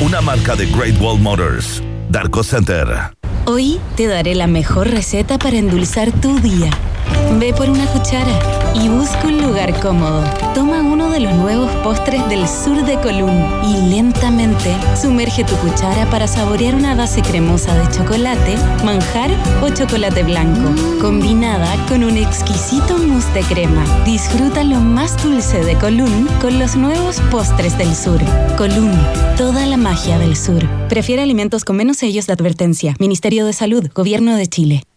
una marca de Great Wall Motors. Darko Center. Hoy te daré la mejor receta para endulzar tu día. Ve por una cuchara y busca un lugar cómodo. Toma uno de los nuevos postres del sur de Colún y lentamente sumerge tu cuchara para saborear una base cremosa de chocolate, manjar o chocolate blanco, combinada con un exquisito mousse de crema. Disfruta lo más dulce de Colún con los nuevos postres del sur. Colún, toda la magia del sur. Prefiere alimentos con menos sellos de advertencia. Ministerio de Salud, Gobierno de Chile.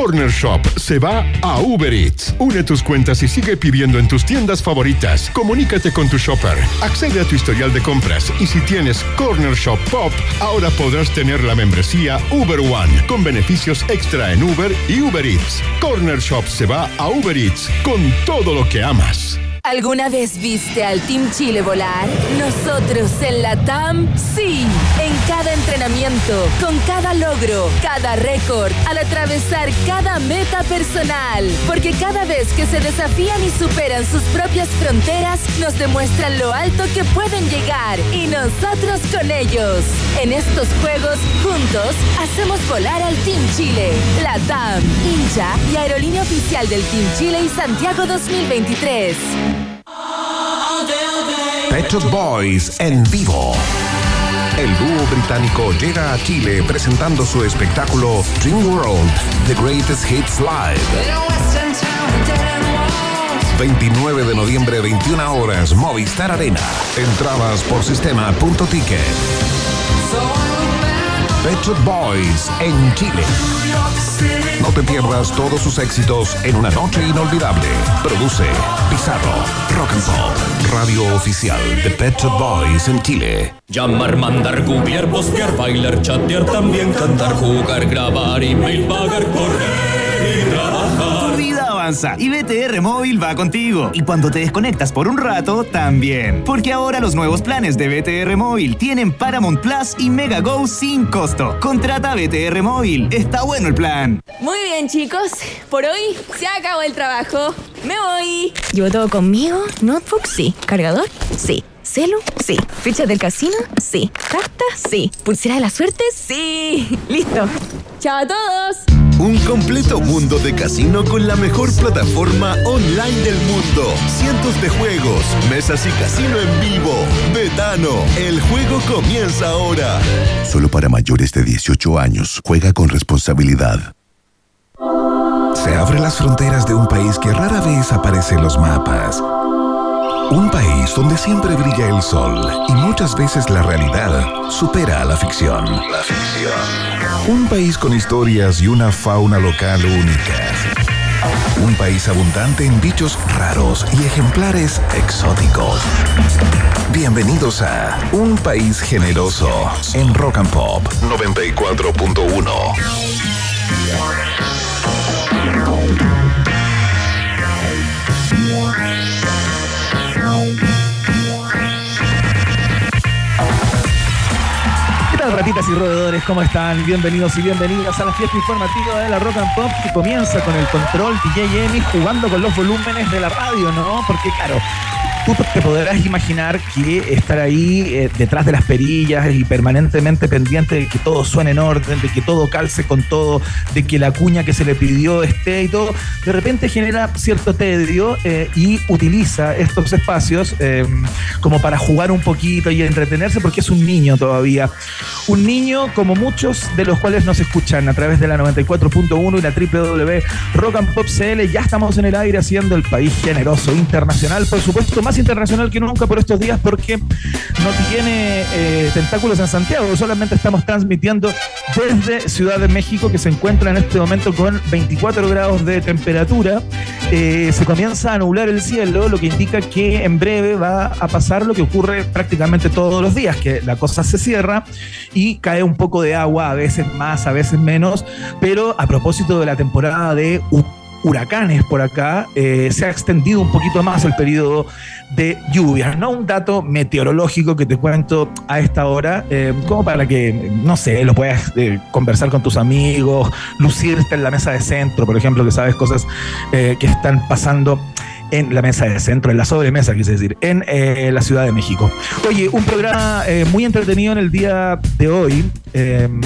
Corner Shop se va a Uber Eats. Une tus cuentas y sigue pidiendo en tus tiendas favoritas. Comunícate con tu shopper. Accede a tu historial de compras y si tienes Corner Shop Pop, ahora podrás tener la membresía Uber One con beneficios extra en Uber y Uber Eats. Corner Shop se va a Uber Eats con todo lo que amas. ¿Alguna vez viste al Team Chile volar? Nosotros en la TAM, sí. En cada entrenamiento, con cada logro, cada récord, al atravesar cada meta personal. Porque cada vez que se desafían y superan sus propias fronteras, nos demuestran lo alto que pueden llegar. Y nosotros con ellos. En estos juegos, juntos, hacemos volar al Team Chile. La TAM, hincha y aerolínea oficial del Team Chile y Santiago 2023. Shop Boys en vivo. El dúo británico llega a Chile presentando su espectáculo Dream World, The Greatest Hits Live. 29 de noviembre, 21 horas, Movistar Arena. Entradas por sistema.ticket. Pet Boys en Chile. No te pierdas todos sus éxitos en una noche inolvidable. Produce Pizarro, Rock and Pop, radio oficial de Pet Boys en Chile. Llamar, mandar, gubiar, postear, bailar, chatear, también cantar, jugar, grabar, email, pagar, correr y y BTR Móvil va contigo. Y cuando te desconectas por un rato, también. Porque ahora los nuevos planes de BTR Móvil tienen Paramount Plus y Mega Go sin costo. Contrata BTR Móvil. Está bueno el plan. Muy bien, chicos. Por hoy se acabó el trabajo. Me voy. ¿Llevo todo conmigo? ¿Notebook? Sí. ¿Cargador? Sí. ¿Celu? Sí. ¿Ficha del casino? Sí. ¿Carta? Sí. ¿Pulsera de la suerte? Sí. Listo. Chao a todos. Un completo mundo de casino con la mejor plataforma online del mundo. Cientos de juegos, mesas y casino en vivo. Betano, el juego comienza ahora. Solo para mayores de 18 años. Juega con responsabilidad. Se abren las fronteras de un país que rara vez aparece en los mapas. Un país donde siempre brilla el sol y muchas veces la realidad supera a la ficción. La ficción. Un país con historias y una fauna local únicas. Un país abundante en bichos raros y ejemplares exóticos. Bienvenidos a Un País Generoso en Rock and Pop 94.1. ¿Qué tal, ratitas y roedores? ¿Cómo están? Bienvenidos y bienvenidas a la fiesta informativa de la Rock and Pop que comienza con el control DJ Emi jugando con los volúmenes de la radio, ¿no? Porque, claro, tú te podrás imaginar que estar ahí eh, detrás de las perillas y permanentemente pendiente de que todo suene en orden, de que todo calce con todo, de que la cuña que se le pidió esté y todo, de repente genera cierto tedio eh, y utiliza estos espacios eh, como para jugar un poquito y entretenerse porque es un niño todavía. Un niño como muchos de los cuales nos escuchan a través de la 94.1 y la www Rock Pop CL. Ya estamos en el aire haciendo el país generoso, internacional, por supuesto, más internacional que nunca por estos días porque no tiene eh, tentáculos en Santiago, solamente estamos transmitiendo desde Ciudad de México que se encuentra en este momento con 24 grados de temperatura. Eh, se comienza a nublar el cielo, lo que indica que en breve va a pasar lo que ocurre prácticamente todos los días, que la cosa se cierra y cae un poco de agua, a veces más, a veces menos, pero a propósito de la temporada de huracanes por acá, eh, se ha extendido un poquito más el periodo de lluvias. No un dato meteorológico que te cuento a esta hora, eh, como para que, no sé, lo puedas eh, conversar con tus amigos, lucirte en la mesa de centro, por ejemplo, que sabes cosas que están pasando en la mesa de centro, en la sobremesa, quise decir, en eh, la Ciudad de México. Oye, un programa eh, muy entretenido en el día de hoy. Em,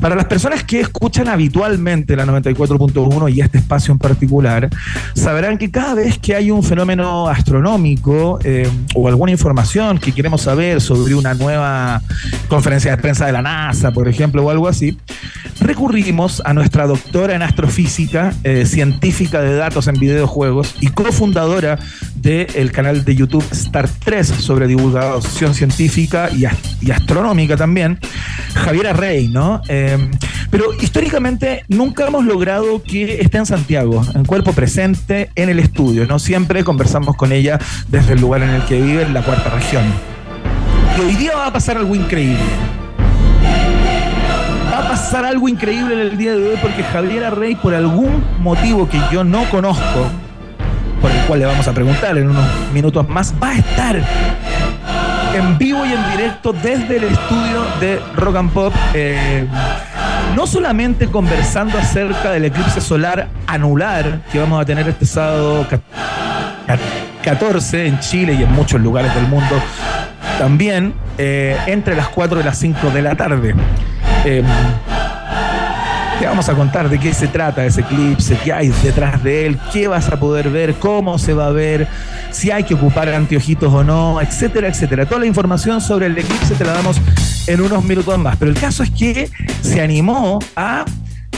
para las personas que escuchan habitualmente la 94.1 y este espacio en particular, sabrán que cada vez que hay un fenómeno astronómico em, o alguna información que queremos saber sobre una nueva conferencia de prensa de la NASA, por ejemplo, o algo así, recurrimos a nuestra doctora en astrofísica, eh, científica de datos en videojuegos y cofundadora del canal de YouTube Star 3 sobre divulgación científica y, astronómica también, Javiera Rey, ¿no? Em, pero históricamente nunca hemos logrado que esté en Santiago, en cuerpo presente, en el estudio, ¿no? Siempre conversamos con ella desde el lugar en el que vive, en la cuarta región. Y hoy día va a pasar algo increíble va a pasar algo increíble en el día de hoy porque Javiera Rey, por algún motivo que yo no conozco, por el cual le vamos a preguntar en unos minutos más, va a estar en vivo y en directo desde el estudio de Rock and Pop. Eh, no solamente conversando acerca del eclipse solar anular que vamos a tener este sábado 14 en Chile y en muchos lugares del mundo, también eh, entre las 4 y las 5 de la tarde. Eh, te vamos a contar de qué se trata ese eclipse, qué hay detrás de él, qué vas a poder ver, cómo se va a ver, si hay que ocupar anteojitos o no, etcétera, etcétera. Toda la información sobre el eclipse te la damos en unos minutos más. Pero el caso es que se animó a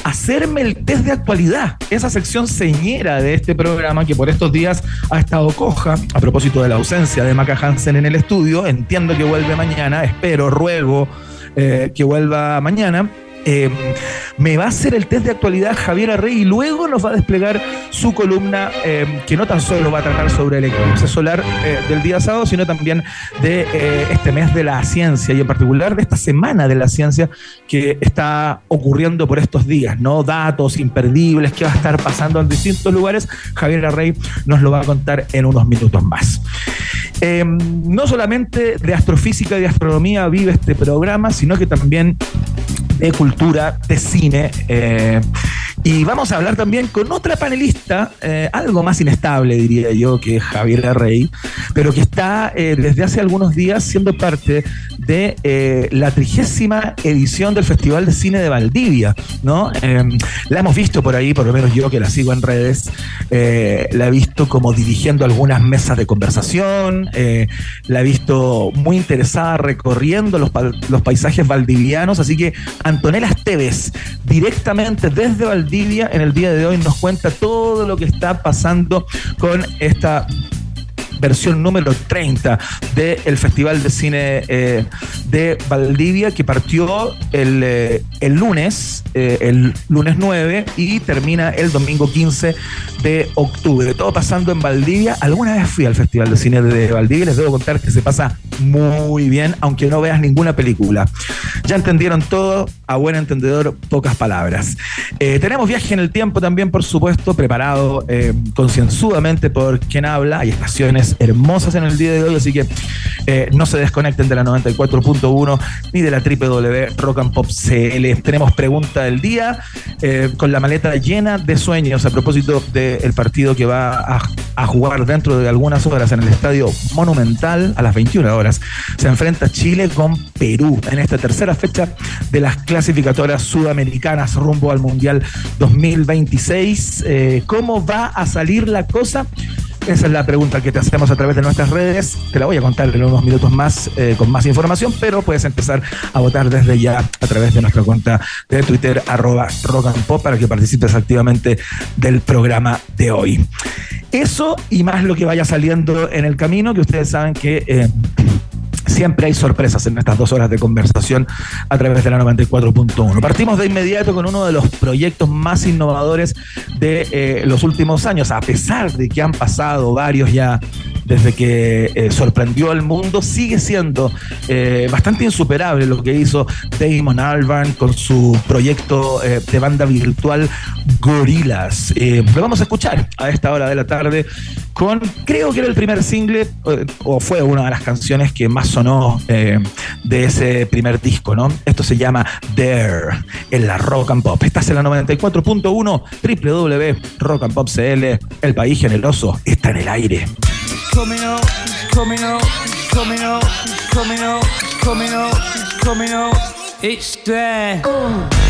hacerme el test de actualidad, esa sección señera de este programa que por estos días ha estado coja, a propósito de la ausencia de Maca Hansen en el estudio, entiendo que vuelve mañana, espero, ruego eh, que vuelva mañana. Eh, me va a hacer el test de actualidad Javier Arrey y luego nos va a desplegar su columna eh, que no tan solo va a tratar sobre el eclipse solar del día sábado, sino también de este mes de la ciencia y en particular de esta semana de la ciencia que está ocurriendo por estos días, ¿no? Datos imperdibles, que va a estar pasando en distintos lugares. Javier Arrey nos lo va a contar en unos minutos más. no solamente de astrofísica y de astronomía vive este programa, sino que también de cultura, de cine. Eh, y vamos a hablar también con otra panelista, eh, algo más inestable, diría yo, que Javier Rey, pero que está eh, desde hace algunos días siendo parte de eh, la trigésima edición del Festival de Cine de Valdivia, ¿no? Em, la hemos visto por ahí, por lo menos yo que la sigo en redes, la he visto como dirigiendo algunas mesas de conversación, la he visto muy interesada recorriendo los, los paisajes valdivianos, así que Antonella Esteves, directamente desde Valdivia, en el día de hoy nos cuenta todo lo que está pasando con esta versión número 30 del Festival de Cine eh, de Valdivia, que partió el, eh, el lunes, eh, el lunes 9, y termina el domingo 15 de octubre. Todo pasando en Valdivia. Alguna vez fui al Festival de Cine de Valdivia y les debo contar que se pasa muy bien, aunque no veas ninguna película. Ya entendieron todo, a buen entendedor, pocas palabras. tenemos viaje en el tiempo también, por supuesto, preparado concienzudamente por quien habla. Hay estaciones hermosas en el día de hoy, así que eh, no se desconecten de la 94.1 ni de la www Rock and Pop CL. Tenemos pregunta del día eh, con la maleta llena de sueños a propósito del partido que va a, jugar dentro de algunas horas en el Estadio Monumental a las 21 horas. Se enfrenta Chile con Perú en esta tercera fecha de las clasificatorias sudamericanas rumbo al Mundial 2026. Eh, ¿Cómo va a salir la cosa? Esa es la pregunta que te hacemos a través de nuestras redes. Te la voy a contar en unos minutos más eh, con más información, pero puedes empezar a votar desde ya a través de nuestra cuenta de Twitter, arroba rock para que participes activamente del programa de hoy. Eso y más lo que vaya saliendo en el camino, que ustedes saben que eh, Siempre hay sorpresas en estas dos horas de conversación a través de la 94.1. Partimos de inmediato con uno de los proyectos más innovadores de eh, los últimos años, a pesar de que han pasado varios ya desde que eh, sorprendió al mundo, sigue siendo eh, bastante insuperable lo que hizo Damon Albarn con su proyecto eh, de banda virtual Gorillaz. lo vamos a escuchar a esta hora de la tarde con, creo que era el primer single, o fue una de las canciones que más sonó de ese primer disco, ¿no? Esto se llama Dare en la Rock and Pop. Estás en la 94.1 www.rockandpopcl, el país generoso, está en el aire. Coming up, coming up, coming up, coming up, coming up, coming up. It's there. un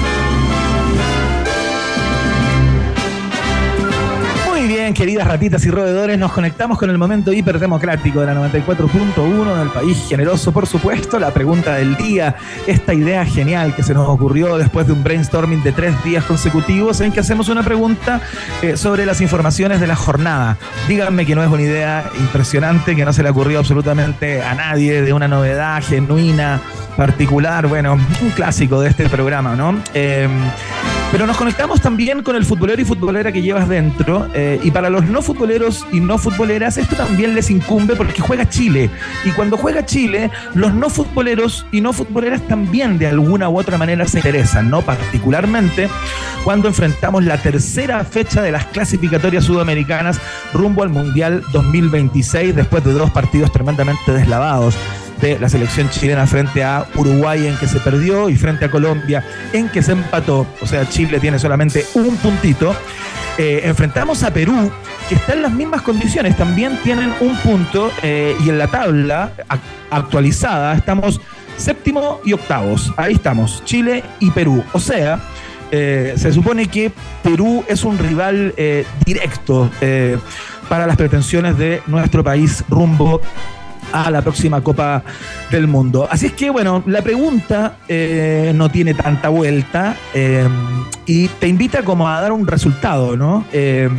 Queridas ratitas y roedores, nos conectamos con el momento hiperdemocrático de la 94.1 del país generoso, por supuesto. La pregunta del día, esta idea genial que se nos ocurrió después de un brainstorming de tres días consecutivos en que hacemos una pregunta eh, sobre las informaciones de la jornada. Díganme que no es una idea impresionante, que no se le ocurrió absolutamente a nadie, de una novedad genuina, particular, bueno, un clásico de este programa, ¿no? Eh, pero nos conectamos también con el futbolero y futbolera que llevas dentro. Eh, y para los no futboleros y no futboleras, esto también les incumbe porque juega Chile. Y cuando juega Chile, los no futboleros y no futboleras también de alguna u otra manera se interesan, ¿no? Particularmente cuando enfrentamos la tercera fecha de las clasificatorias sudamericanas rumbo al Mundial 2026, después de dos partidos tremendamente deslavados la selección chilena frente a Uruguay en que se perdió y frente a Colombia en que se empató. O sea, Chile tiene solamente un puntito. Eh, enfrentamos a Perú, que está en las mismas condiciones, también tienen un punto eh, y en la tabla actualizada estamos séptimo y octavos. Ahí estamos, Chile y Perú. O sea, eh, se supone que Perú es un rival directo para las pretensiones de nuestro país rumbo a la próxima Copa del Mundo. Así es que, bueno, la pregunta eh, no tiene tanta vuelta eh, y te invita como a dar un resultado, ¿no? Eh,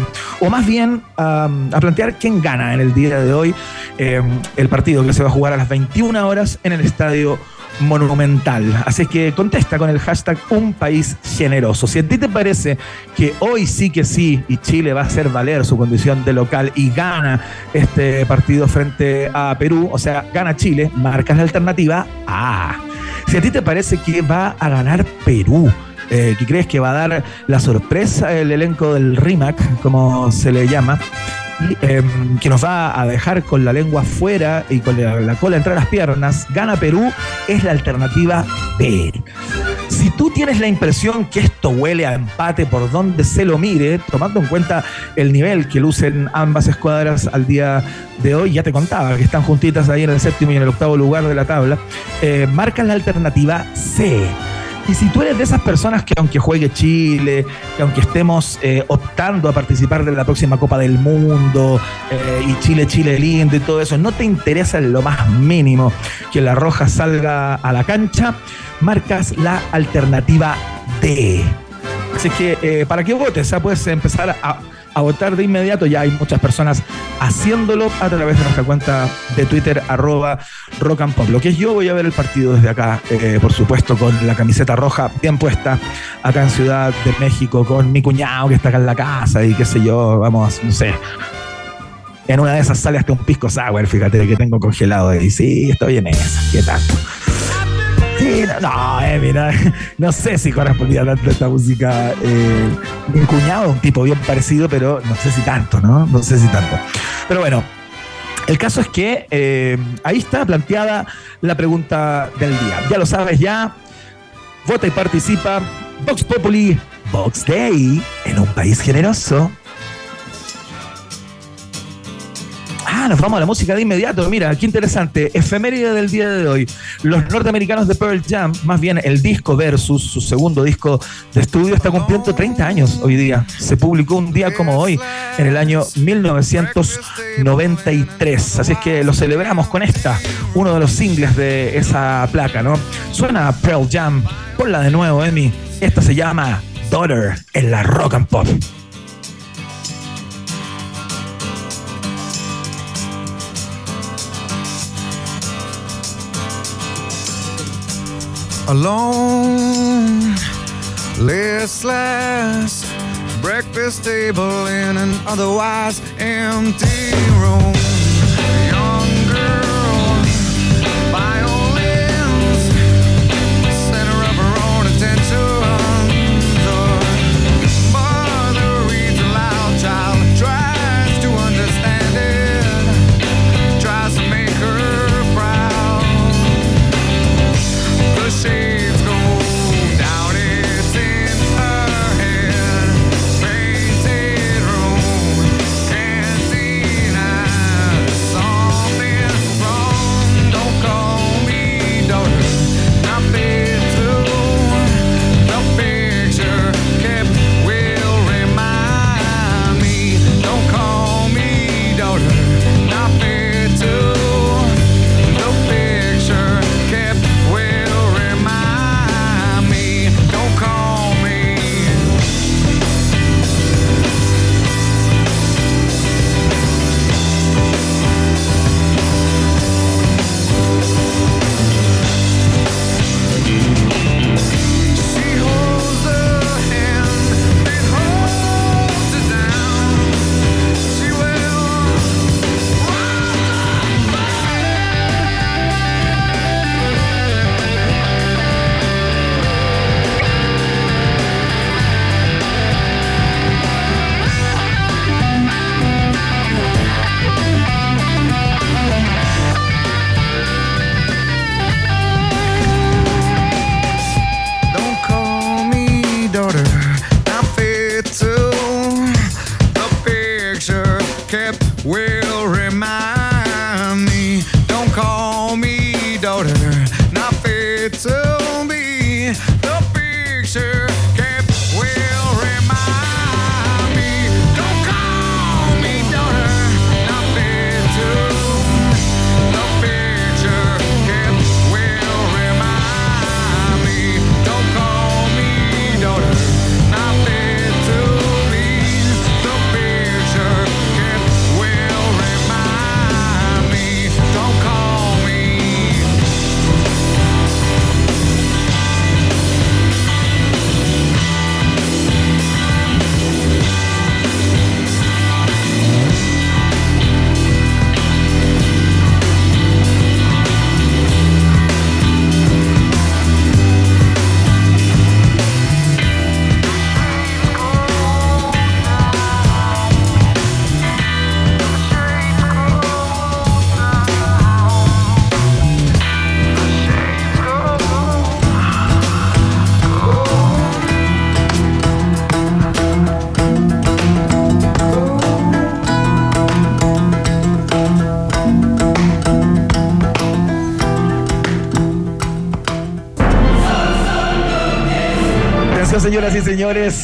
o más bien a plantear quién gana en el día de hoy el partido que se va a jugar a las 21 horas en el estadio monumental. Así que contesta con el hashtag Un País Generoso. Si a ti te parece que hoy sí que sí y Chile va a hacer valer su condición de local y gana este partido frente a Perú, o sea, gana Chile, marcas la alternativa A. Si a ti te parece que va a ganar Perú, eh, que crees que va a dar la sorpresa el elenco del RIMAC, como se le llama, Em, que nos va a dejar con la lengua fuera y con la, cola entre las piernas, gana Perú, es la alternativa B. Si tú tienes la impresión que esto huele a empate por donde se lo mire, tomando en cuenta el nivel que lucen ambas escuadras al día de hoy, ya te contaba que están juntitas ahí en el séptimo y en el octavo lugar de la tabla, eh, la alternativa C y si tú eres de esas personas que aunque juegue Chile, que aunque estemos eh, optando a participar de la próxima Copa del Mundo eh, y Chile, Chile lindo y todo eso, no te interesa en lo más mínimo que la roja salga a la cancha, marcas la alternativa D. Así que eh, para que votes, puedes empezar a a votar de inmediato. Ya hay muchas personas haciéndolo a través de nuestra cuenta de Twitter, arroba rock and pop. Lo que es yo voy a ver el partido desde acá, eh, por supuesto, con la camiseta roja bien puesta, acá en Ciudad de México, con mi cuñado que está acá en la casa y qué sé yo, vamos, no sé. En una de esas sale hasta un pisco sour, fíjate que tengo congelado. Y sí, estoy en esa, qué tanto no, eh, mira, no sé si correspondía tanto esta música. Eh, mi cuñado, un tipo bien parecido, pero no sé si tanto, ¿no? No sé si tanto. Pero bueno, el caso es que eh, ahí está planteada la pregunta del día. Ya lo sabes, ya. Vota y participa. Vox Populi, Vox Day, en un país generoso. Ah, nos vamos a la música de inmediato. Mira, qué interesante. Efeméride del día de hoy. Los norteamericanos de Pearl Jam, más bien el disco versus su segundo disco de estudio, está cumpliendo 30 años hoy día. Se publicó un día como hoy, en el año 1993. Así es que lo celebramos con esta, uno de los singles de esa placa, ¿no? Suena Pearl Jam. Ponla de nuevo, Emi. Esta se llama Daughter en la Rock and Pop. Alone, listless. Breakfast table in an otherwise empty room.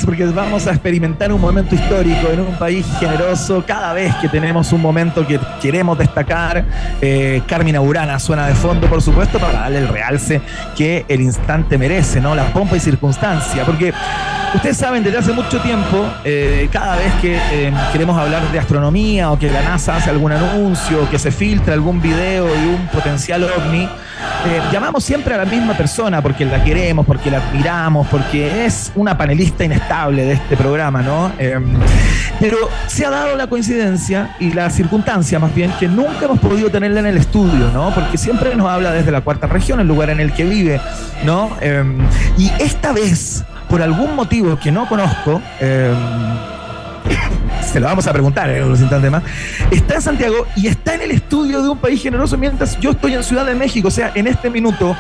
Porque vamos a experimentar un momento histórico en un país generoso. Cada vez que tenemos un momento que queremos destacar, eh, Carmina Burana suena de fondo, por supuesto, para darle el realce que el instante merece, ¿no? La pompa y circunstancia. Porque ustedes saben, desde hace mucho tiempo, eh, cada vez que eh, queremos hablar de astronomía o que la NASA hace algún anuncio, o que se filtra algún video y un potencial ovni, eh, llamamos siempre a la misma persona porque la queremos, porque la admiramos, porque es una panelista inestable de este programa, ¿no? Eh, pero se ha dado la coincidencia y la circunstancia, más bien, que nunca hemos podido tenerla en el estudio, ¿no? Porque siempre nos habla desde la cuarta región, el lugar en el que vive, ¿no? Eh, y esta vez, por algún motivo que no conozco, se lo vamos a preguntar en unos instantes más, está en Santiago y está en el estudio de un país generoso mientras yo estoy en Ciudad de México. O sea, en este minuto,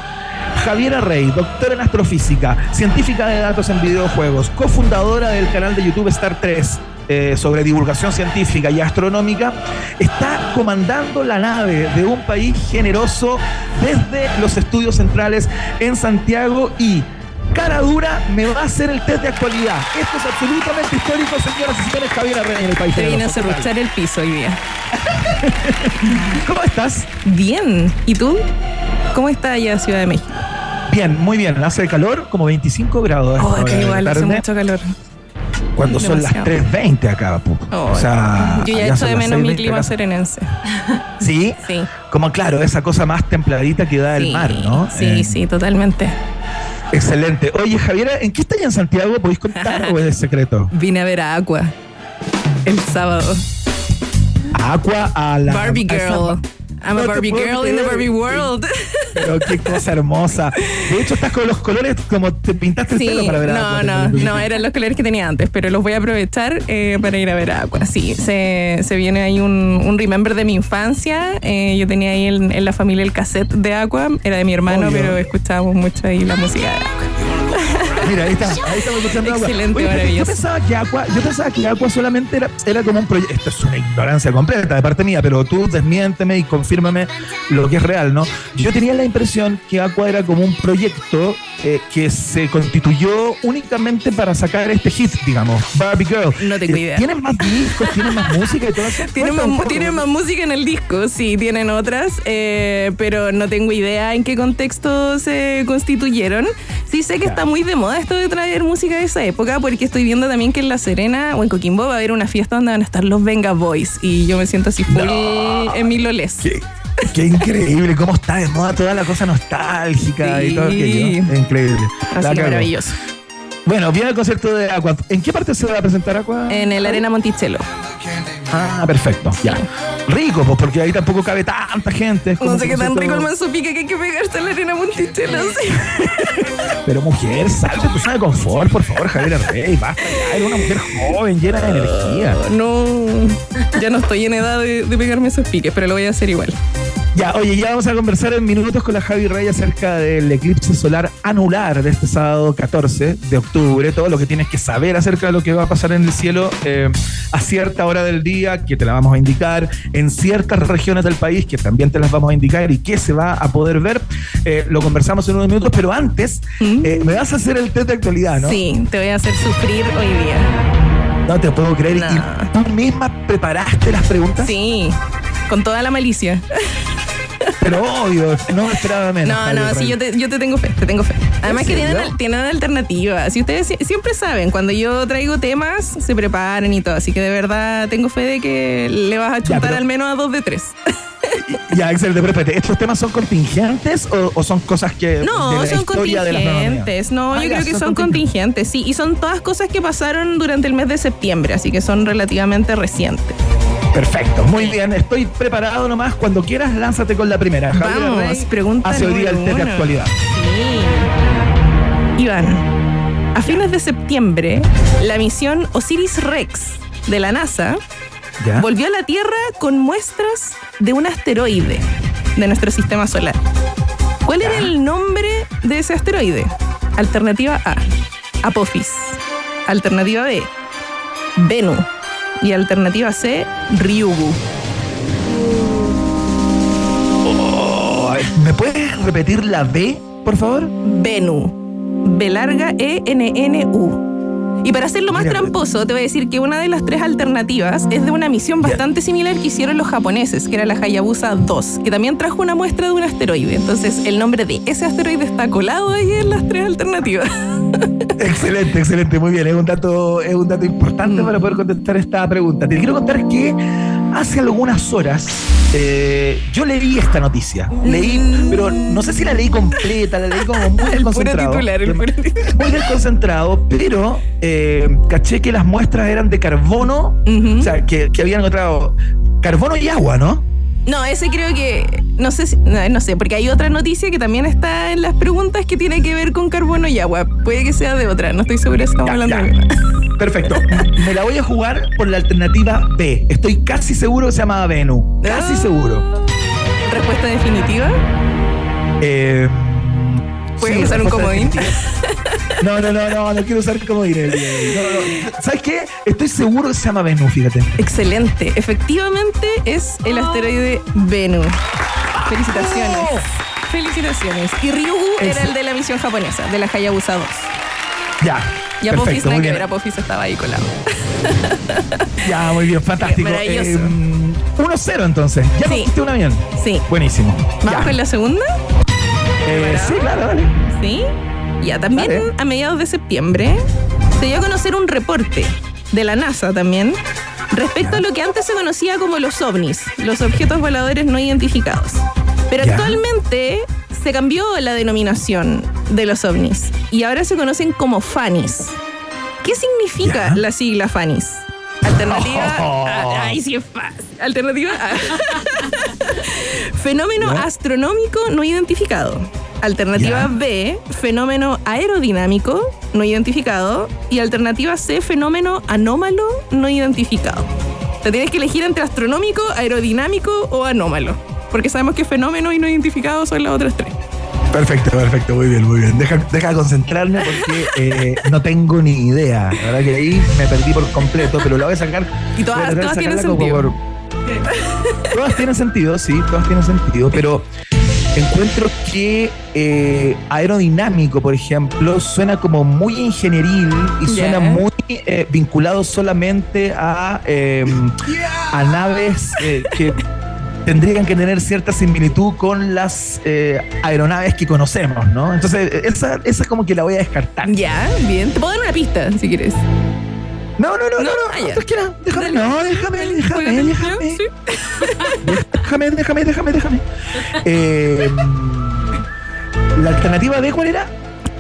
Javiera Rey, doctora en astrofísica, científica de datos en videojuegos, cofundadora del canal de YouTube Star 3. eh, sobre divulgación científica y astronómica, está comandando la nave de un país generoso desde los estudios centrales en Santiago y cara dura me va a hacer el test de actualidad. Esto es absolutamente histórico, señoras y señores. Javier Arrey en el país. Te vine a cerruchar el piso hoy día. ¿Cómo estás? Bien. ¿Y tú? ¿Cómo está allá Ciudad de México? Bien, muy bien. Hace calor, como 25 grados. Oh, que igual hace mucho calor. Cuando son las demasiado. 3.20 acá. Oh, o sea, yo ya echo de menos mi 6:20 clima acá. serenense. ¿Sí? Sí. Como claro, esa cosa más templadita que da el mar, ¿no? Sí, Eh, sí, totalmente. Excelente. Oye, Javiera, ¿en qué estás en Santiago? ¿Podéis contar o es secreto? Vine a ver a Aqua el sábado. Aqua a la. Barbie a Girl. I'm No a Barbie Girl in the. Barbie World. Pero qué cosa hermosa. De hecho, estás con los colores como te pintaste el Sí, pelo para ver a no, no, no, eran los colores que tenía antes, pero los voy a aprovechar eh, para ir a ver a Aqua. Sí, se, se viene ahí un, un remember de mi infancia. Eh, yo tenía ahí en, en la familia el cassette de Aqua, era de mi hermano, Obvio. pero escuchábamos mucho ahí la música de Aqua. Mira, ahí está, ahí estamos escuchando Aqua. Excelente, Oye, pero Yo maravilloso. pensaba que Aqua, yo pensaba que Aqua solamente era, era como un proyecto. Esto es una ignorancia completa de parte mía, pero tú desmiénteme y confírmame lo que es real, ¿no? Yo tenía la impresión que Aqua era como un proyecto eh, que se constituyó únicamente para sacar este hit, digamos, Barbie Girl. No tengo Eh, idea. ¿Tienen más discos? ¿Tienen más música y todo eso? Tienen un más, tienen más música en el disco, sí, tienen otras, eh, pero no tengo idea en qué contexto se constituyeron. Sí sé que está muy de moda esto de traer música de esa época, porque estoy viendo también que en La Serena o en Coquimbo va a haber una fiesta donde van a estar los Venga Boys y yo me siento así full en mi loles. Qué, qué increíble, cómo está de moda toda la cosa nostálgica y todo aquello. Es increíble. Así que maravilloso. Bueno, viene el concierto de Aqua. ¿En qué parte se va a presentar Aqua? En el Arena Monticello. Ah, perfecto. Ya. Rico, pues porque ahí tampoco cabe tanta gente. es como No sé qué tan rico el manso pica que hay que pegarse en la Arena Monticello. sí. Pero mujer, sal de tu zona de confort, por favor, Javier Rey. Basta ya. Eres una mujer joven, llena de energía. No, ya no estoy en edad de, de pegarme esos piques, pero lo voy a hacer igual. Ya, oye, ya vamos a conversar en minutos con la Javi Rey acerca del eclipse solar anular de este sábado 14 de octubre. Todo lo que tienes que saber acerca de lo que va a pasar en el cielo eh, a cierta hora del día, que te la vamos a indicar, en ciertas regiones del país, que también te las vamos a indicar y que se va a poder ver. Eh, lo conversamos en unos minutos, pero antes eh, me vas a hacer el test de actualidad, ¿no? Sí, te voy a hacer sufrir hoy día. No te puedo creer. No. ¿Y tú misma preparaste las preguntas? Sí, con toda la malicia. Pero obvio, no esperaba menos. No, no, sí, yo te, yo te tengo fe, te tengo fe. Además que tienen, tienen alternativas. Si ustedes si- siempre saben, cuando yo traigo temas, se preparan y todo. Así que de verdad tengo fe de que le vas a chuntar pero- al menos a dos de tres. Ya, excelente, pero espérate, ¿estos temas son contingentes o, o son cosas que No, de son de contingentes. No, Ah, yo ya, creo que son contingentes, sí. Y son todas cosas que pasaron durante el mes de septiembre, así que son relativamente recientes. Perfecto, muy bien, estoy preparado nomás. Cuando quieras, lánzate con la primera. Javier Vamos, Rey pregunta Hace hoy día el test de actualidad. Sí. Iván, a fines de septiembre, la misión Osiris Rex de la NASA ¿Ya? volvió a la Tierra con muestras de un asteroide de nuestro sistema solar. ¿Cuál era el nombre de ese asteroide? Alternativa A, Apophis. Alternativa B, Venu. Y alternativa C, Ryugu. Oh, ¿Me puedes repetir la B, por favor? Venu. B larga E N N U. Y para hacerlo más Mira, tramposo, te voy a decir que una de las tres alternativas es de una misión bastante similar que hicieron los japoneses, que era la Hayabusa 2, que también trajo una muestra de un asteroide. Entonces, el nombre de ese asteroide está colado ahí en las tres alternativas. Excelente, excelente, muy bien. Es un dato, es un dato importante para poder contestar esta pregunta. Te quiero contar que hace algunas horas eh, yo leí esta noticia. Leí, pero no sé si la leí completa, la leí como muy desconcentrado. titular, el puro titular. Muy desconcentrado, pero eh, caché que las muestras eran de carbono, o sea, que, que habían encontrado carbono y agua, ¿no? No, ese creo que. No sé, si- no, no sé, porque hay otra noticia que también está en las preguntas que tiene que ver con carbono y agua. Puede que sea de otra, no estoy segura si estamos hablando de una. Perfecto. Me la voy a jugar por la alternativa B. Estoy casi seguro que se llama Venu. Casi Ah. seguro. Respuesta definitiva. Eh, ¿Puedes sí, usar un comodín? No, no, no, no, no quiero usar comodín el día de hoy. No, no. ¿Sabes qué? Estoy seguro que se llama Venu, fíjate. Excelente. Efectivamente es el asteroide Venu. Felicitaciones. Felicitaciones. Y Ryugu era el de la misión japonesa, de la Hayabusa 2. Ya. Y Apophis perfecto, que ver, Apophis estaba ahí colado. Ya, muy bien, fantástico. Maravilloso. Eh, 1-0 entonces. Ya Sí. una bien. Sí. Buenísimo. ¿Vamos Ya. con la segunda? Eh, sí, claro, dale. Sí. Ya, también a mediados de septiembre se dio a conocer un reporte de la NASA también respecto a lo que antes se conocía como los ovnis, los objetos voladores no identificados. Pero Ya. actualmente se cambió la denominación de los ovnis y ahora se conocen como FANIS. ¿Qué significa la sigla FANIS? Alternativa. Ay, sí es fácil. Alternativa A. Fenómeno Ya. astronómico no identificado. Alternativa Ya. B, fenómeno aerodinámico no identificado. Y alternativa C, fenómeno anómalo no identificado. Te tienes que elegir entre astronómico, aerodinámico o anómalo. Porque sabemos que fenómeno y no identificado son las otras tres. Perfecto, perfecto, muy bien, muy bien. Deja, deja concentrarme porque eh, no tengo ni idea. La verdad que ahí me perdí por completo, pero la voy a sacar. Y todas- todas tienen sentido. por- Todas tienen sentido, sí, todas tienen sentido, pero encuentro que eh, aerodinámico, por ejemplo, suena como muy ingenieril y suena muy eh, vinculado solamente a, eh, a naves eh, que tendrían que tener cierta similitud con las aeronaves que conocemos, ¿no? Entonces, esa, esa como que la voy a descartar. Ya, bien. Te puedo dar una pista si quieres. No, no, no, no, no, Ah, tranquila, déjame, no, déjame, déjame, déjame. Déjame, déjame, déjame, déjame. Eh, ¿La alternativa B cuál era?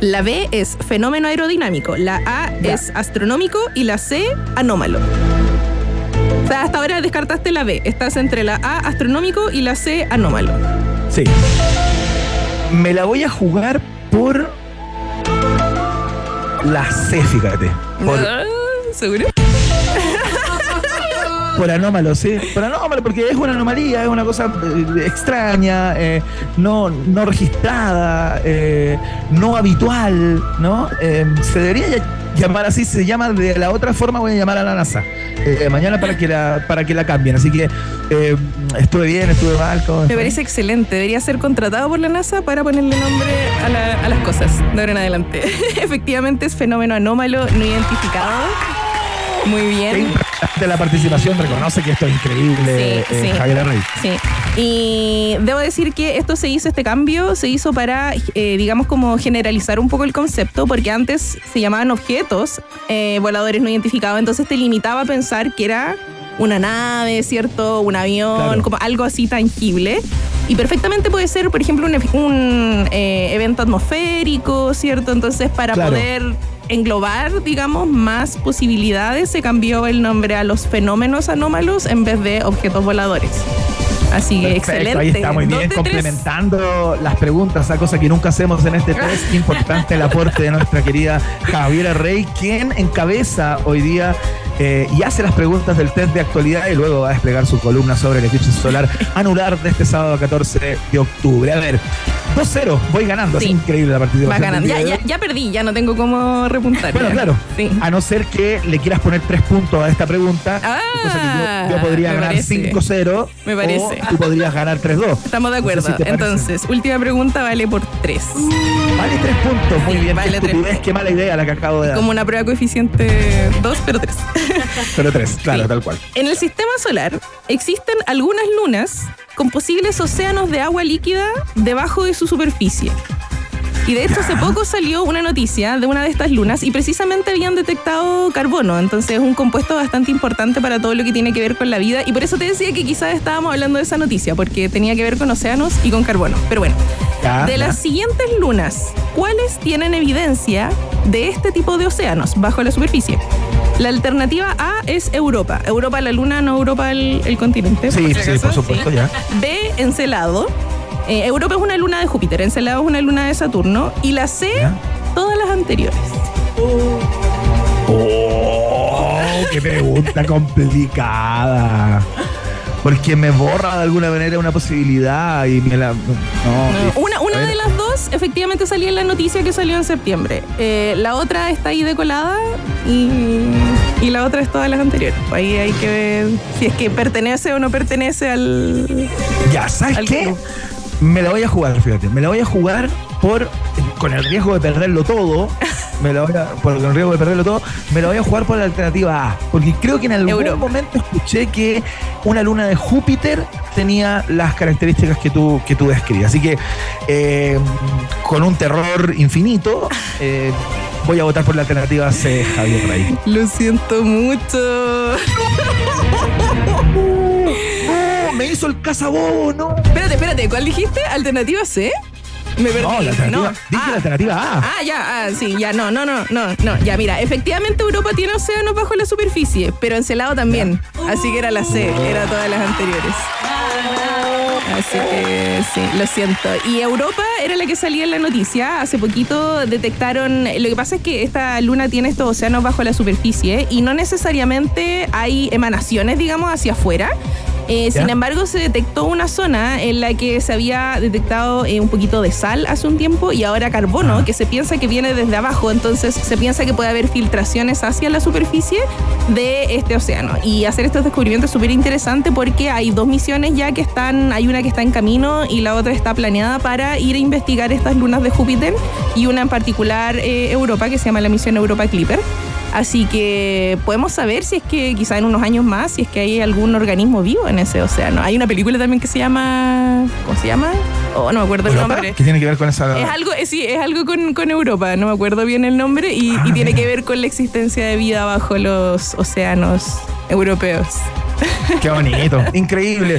La B es fenómeno aerodinámico, la A es astronómico y la C anómalo. O sea, hasta ahora descartaste la B. Estás entre la A astronómico y la C anómalo. Sí. Me la voy a jugar por la C, fíjate. Por, Ah, ¿Seguro? por anómalo, sí. Por anómalo, porque es una anomalía, es una cosa eh, extraña, eh, no, no registrada, eh, no habitual, ¿no? Eh, se debería llamar así, se llama de la otra forma, voy a llamar a la NASA. eh, mañana para que la, para que la cambien. Así que eh, estuve bien, estuve mal. ¿cómo Me parece excelente. Debería ser contratado por la NASA para ponerle nombre a, la- a las cosas de ahora en adelante. Efectivamente es fenómeno anómalo no identificado. Muy bien. impresionante la participación, reconoce que esto es increíble, Sí, eh, sí. Javier Rey. Sí. Y debo decir que esto se hizo, este cambio se hizo para, eh, digamos, como generalizar un poco el concepto, porque antes se llamaban objetos eh, voladores no identificados, entonces te limitaba a pensar que era una nave, ¿cierto? Un avión, Claro. como algo así tangible. Y perfectamente puede ser, por ejemplo, un, un, eh, evento atmosférico, ¿cierto? Entonces, para Claro. poder englobar, digamos, más posibilidades, se cambió el nombre a los fenómenos anómalos en vez de objetos voladores. Así que excelente. Ahí está muy bien, tres. complementando las preguntas, esa cosa que nunca hacemos en este test. Importante el aporte de nuestra querida Javiera Rey, quien encabeza hoy día eh, y hace las preguntas del test de actualidad y luego va a desplegar su columna sobre el eclipse solar anular de este sábado 14 de octubre. A ver, 2-0, voy ganando. Sí. Es increíble la partida. Vas ganando. Ya, ya, ya perdí, ya no tengo cómo repuntar. Bueno, ya. claro. Sí. A no ser que le quieras poner tres puntos a esta pregunta, Ah, cosa que yo, yo podría ganar parece. 5-0 Me parece. o tú podrías ganar 3-2. Estamos de No sé acuerdo. si. Entonces, última pregunta vale por tres. Vale tres puntos, muy Sí, bien. vale qué estupidez, qué mala idea la que acabo de dar. Como una prueba coeficiente 2, pero 3. Pero tres, claro, Sí. tal cual. En el sistema solar existen algunas lunas con posibles océanos de agua líquida debajo de su superficie. Y de hecho hace poco salió una noticia de una de estas lunas y precisamente habían detectado carbono, entonces es un compuesto bastante importante para todo lo que tiene que ver con la vida y por eso te decía que quizás estábamos hablando de esa noticia, porque tenía que ver con océanos y con carbono. Pero bueno, Ya, de ya. las siguientes lunas, ¿cuáles tienen evidencia de este tipo de océanos bajo la superficie? La alternativa A es Europa. Europa la luna, no Europa el, el continente. Sí, sí, por supuesto, sí. ya. B, Encelado. Eh, Europa es una luna de Júpiter, Encelado es una luna de Saturno. Y la C, Ya. todas las anteriores. Oh, qué pregunta complicada. Porque me borra de alguna manera una posibilidad y me la. No. Una, de las dos efectivamente salía en la noticia que salió en septiembre. Eh, la otra está ahí decolada y, y la otra es todas las anteriores. Ahí hay que ver si es que pertenece o no pertenece al... Ya, ¿sabes al qué? club. Me la voy a jugar, fíjate. Me la voy a jugar por con el riesgo de perderlo todo. Me la voy a, por, con el riesgo de perderlo todo. Me la voy a jugar por la alternativa A. Porque creo que en algún Europa. momento escuché que una luna de Júpiter tenía las características que tú, que tú describes. Así que eh, con un terror infinito, eh, voy a votar por la alternativa C, Javier Rey. Lo siento mucho. Me hizo el cazabobo, ¿no? Espérate, espérate, ¿cuál dijiste? ¿Alternativa C? Me perdí. No, la alternativa, dije Ah. la alternativa A. Ah, ya, ah, sí, ya, no, no, no, no, no, ya, mira, efectivamente Europa tiene océanos bajo la superficie, pero Encelado también, así que era la C, era todas las anteriores. Así que sí, lo siento. Y Europa era la que salía en la noticia. Hace poquito detectaron. Lo que pasa es que esta luna tiene estos océanos bajo la superficie y no necesariamente hay emanaciones, digamos, hacia afuera. Eh, sin embargo, se detectó una zona en la que se había detectado eh, un poquito de sal hace un tiempo y ahora carbono, que se piensa que viene desde abajo. Entonces, se piensa que puede haber filtraciones hacia la superficie de este océano. Y hacer estos descubrimientos es súper interesante porque hay dos misiones ya que están, hay una que está en camino y la otra está planeada para ir a investigar estas lunas de Júpiter y una en particular eh, Europa que se llama la misión Europa Clipper. Así que podemos saber si es que quizá en unos años más, si es que hay algún organismo vivo en ese océano. Hay una película también que se llama... ¿Cómo se llama? Oh, no me acuerdo el nombre. ¿Qué tiene que ver con esa.? Es algo, eh, sí, es algo con, con Europa, no me acuerdo bien el nombre, y, Ah, y tiene mira. que ver con la existencia de vida bajo los océanos europeos. Qué bonito. Increíble.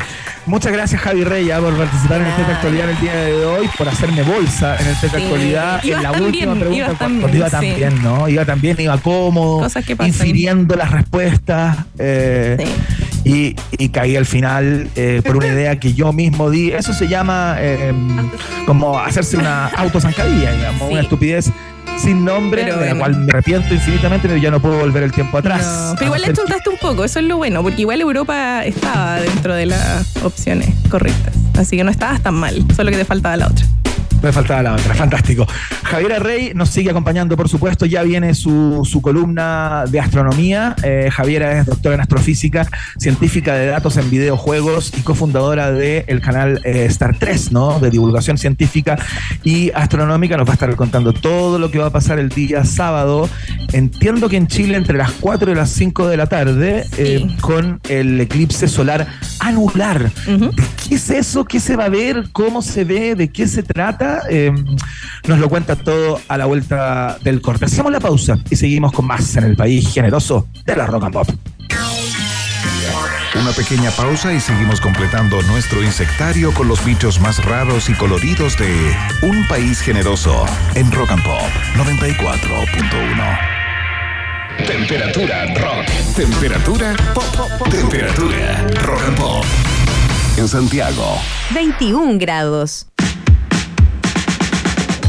Muchas gracias, Javi Reya, por participar en el Teta Actualidad el día de hoy, por hacerme bolsa en el Teta Sí. Actualidad. Ibas en la última bien, pregunta, cuando iba tan sí. bien, ¿no? Iba tan bien, iba cómodo, Cosas que infiriendo las respuestas. eh, y, y caí al final eh, por una idea que yo mismo di. Eso se llama eh, como hacerse una autozancadilla, digamos, una estupidez sin nombre, Pero de la bueno. cual me arrepiento infinitamente, pero ya no puedo volver el tiempo atrás. No, pero igual le chuntaste un poco, eso es lo bueno, porque igual Europa estaba dentro de las opciones correctas. Así que no estabas tan mal, solo que te faltaba la otra. Me faltaba la otra, fantástico. Javiera Rey nos sigue acompañando, por supuesto, ya viene su, su columna de astronomía. Eh, Javiera es doctora en astrofísica, científica de datos en videojuegos y cofundadora del canal eh, Star 3, ¿no? De divulgación científica y astronómica. Nos va a estar contando todo lo que va a pasar el día sábado. Entiendo que en Chile entre las 4 y las 5 de la tarde, eh, con el eclipse solar anular. ¿Qué es eso? ¿Qué se va a ver? ¿Cómo se ve? ¿De qué se trata? Eh, nos lo cuenta todo a la vuelta del corte. Hacemos la pausa y seguimos con más en el país generoso de la rock and pop. Una pequeña pausa y seguimos completando nuestro insectario con los bichos más raros y coloridos de Un País Generoso en Rock and Pop 94.1. Temperatura rock. Temperatura pop. Temperatura rock and pop. En Santiago, 21 grados.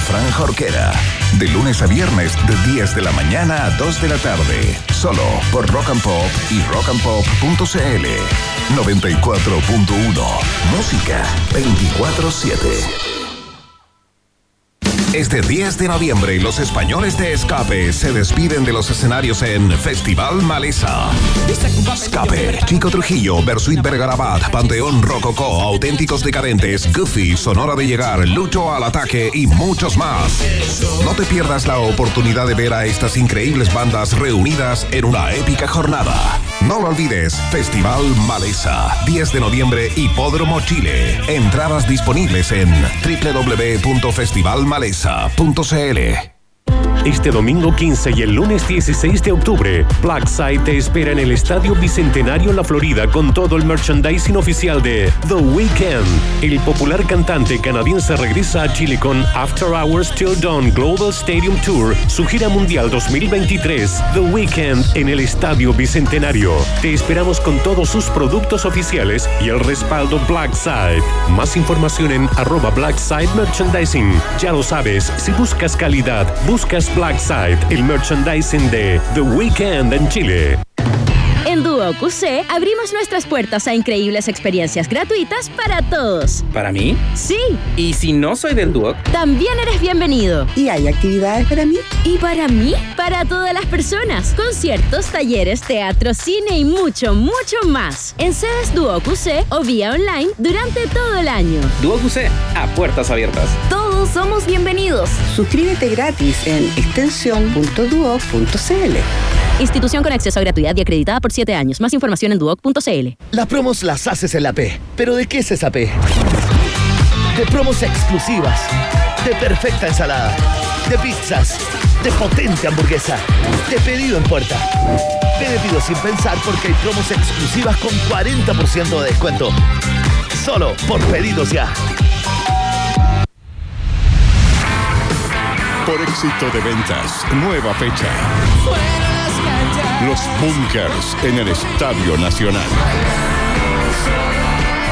Fran Jorquera. De lunes a viernes de 10 de la mañana a 2 de la tarde. Solo por Rock and Pop y rockandpop.cl. 94.1. Música 24-7. Este 10 de noviembre, los españoles de Escape se despiden de los escenarios en Festival Maleza. Escape, Chico Trujillo, Bersuit Vergarabat, Panteón Rococó, Auténticos Decadentes, Goofy, Sonora de Llegar, Lucho al Ataque y muchos más. No te pierdas la oportunidad de ver a estas increíbles bandas reunidas en una épica jornada. No lo olvides, Festival Maleza, 10 de noviembre, Hipódromo Chile. Entradas disponibles en www.festivalmaleza.cl. Este domingo 15 y el lunes 16 de octubre, Blackside te espera en el Estadio Bicentenario La Florida con todo el merchandising oficial de The Weeknd. El popular cantante canadiense regresa a Chile con After Hours Till Dawn Global Stadium Tour, su gira mundial 2023, The Weeknd en el Estadio Bicentenario. Te esperamos con todos sus productos oficiales y el respaldo Blackside. Más información en arroba Blackside Merchandising. Ya lo sabes, si buscas calidad, buscas Blackside, el merchandising de The Weeknd en Chile. En Duo QC abrimos nuestras puertas a increíbles experiencias gratuitas para todos. ¿Para mí? Sí. ¿Y si no soy del Duoc? También eres bienvenido. ¿Y hay actividades para mí? ¿Y para mí? Para todas las personas. Conciertos, talleres, teatro, cine y mucho, mucho más. En sedes Duo QC o vía online durante todo el año. Duoc UC, a puertas abiertas. Todos somos bienvenidos. Suscríbete gratis en extensión.duoc.cl. Institución con acceso a gratuidad y acreditada por 7 años. Más información en duoc.cl. Las promos las haces en la P. ¿Pero de qué es esa P? De promos exclusivas. De perfecta ensalada. De pizzas. De potente hamburguesa. De pedido en puerta. Te pido sin pensar porque hay promos exclusivas con 40% de descuento. Solo por pedidos ya. Por éxito de ventas, nueva fecha. Los Bunkers en el Estadio Nacional.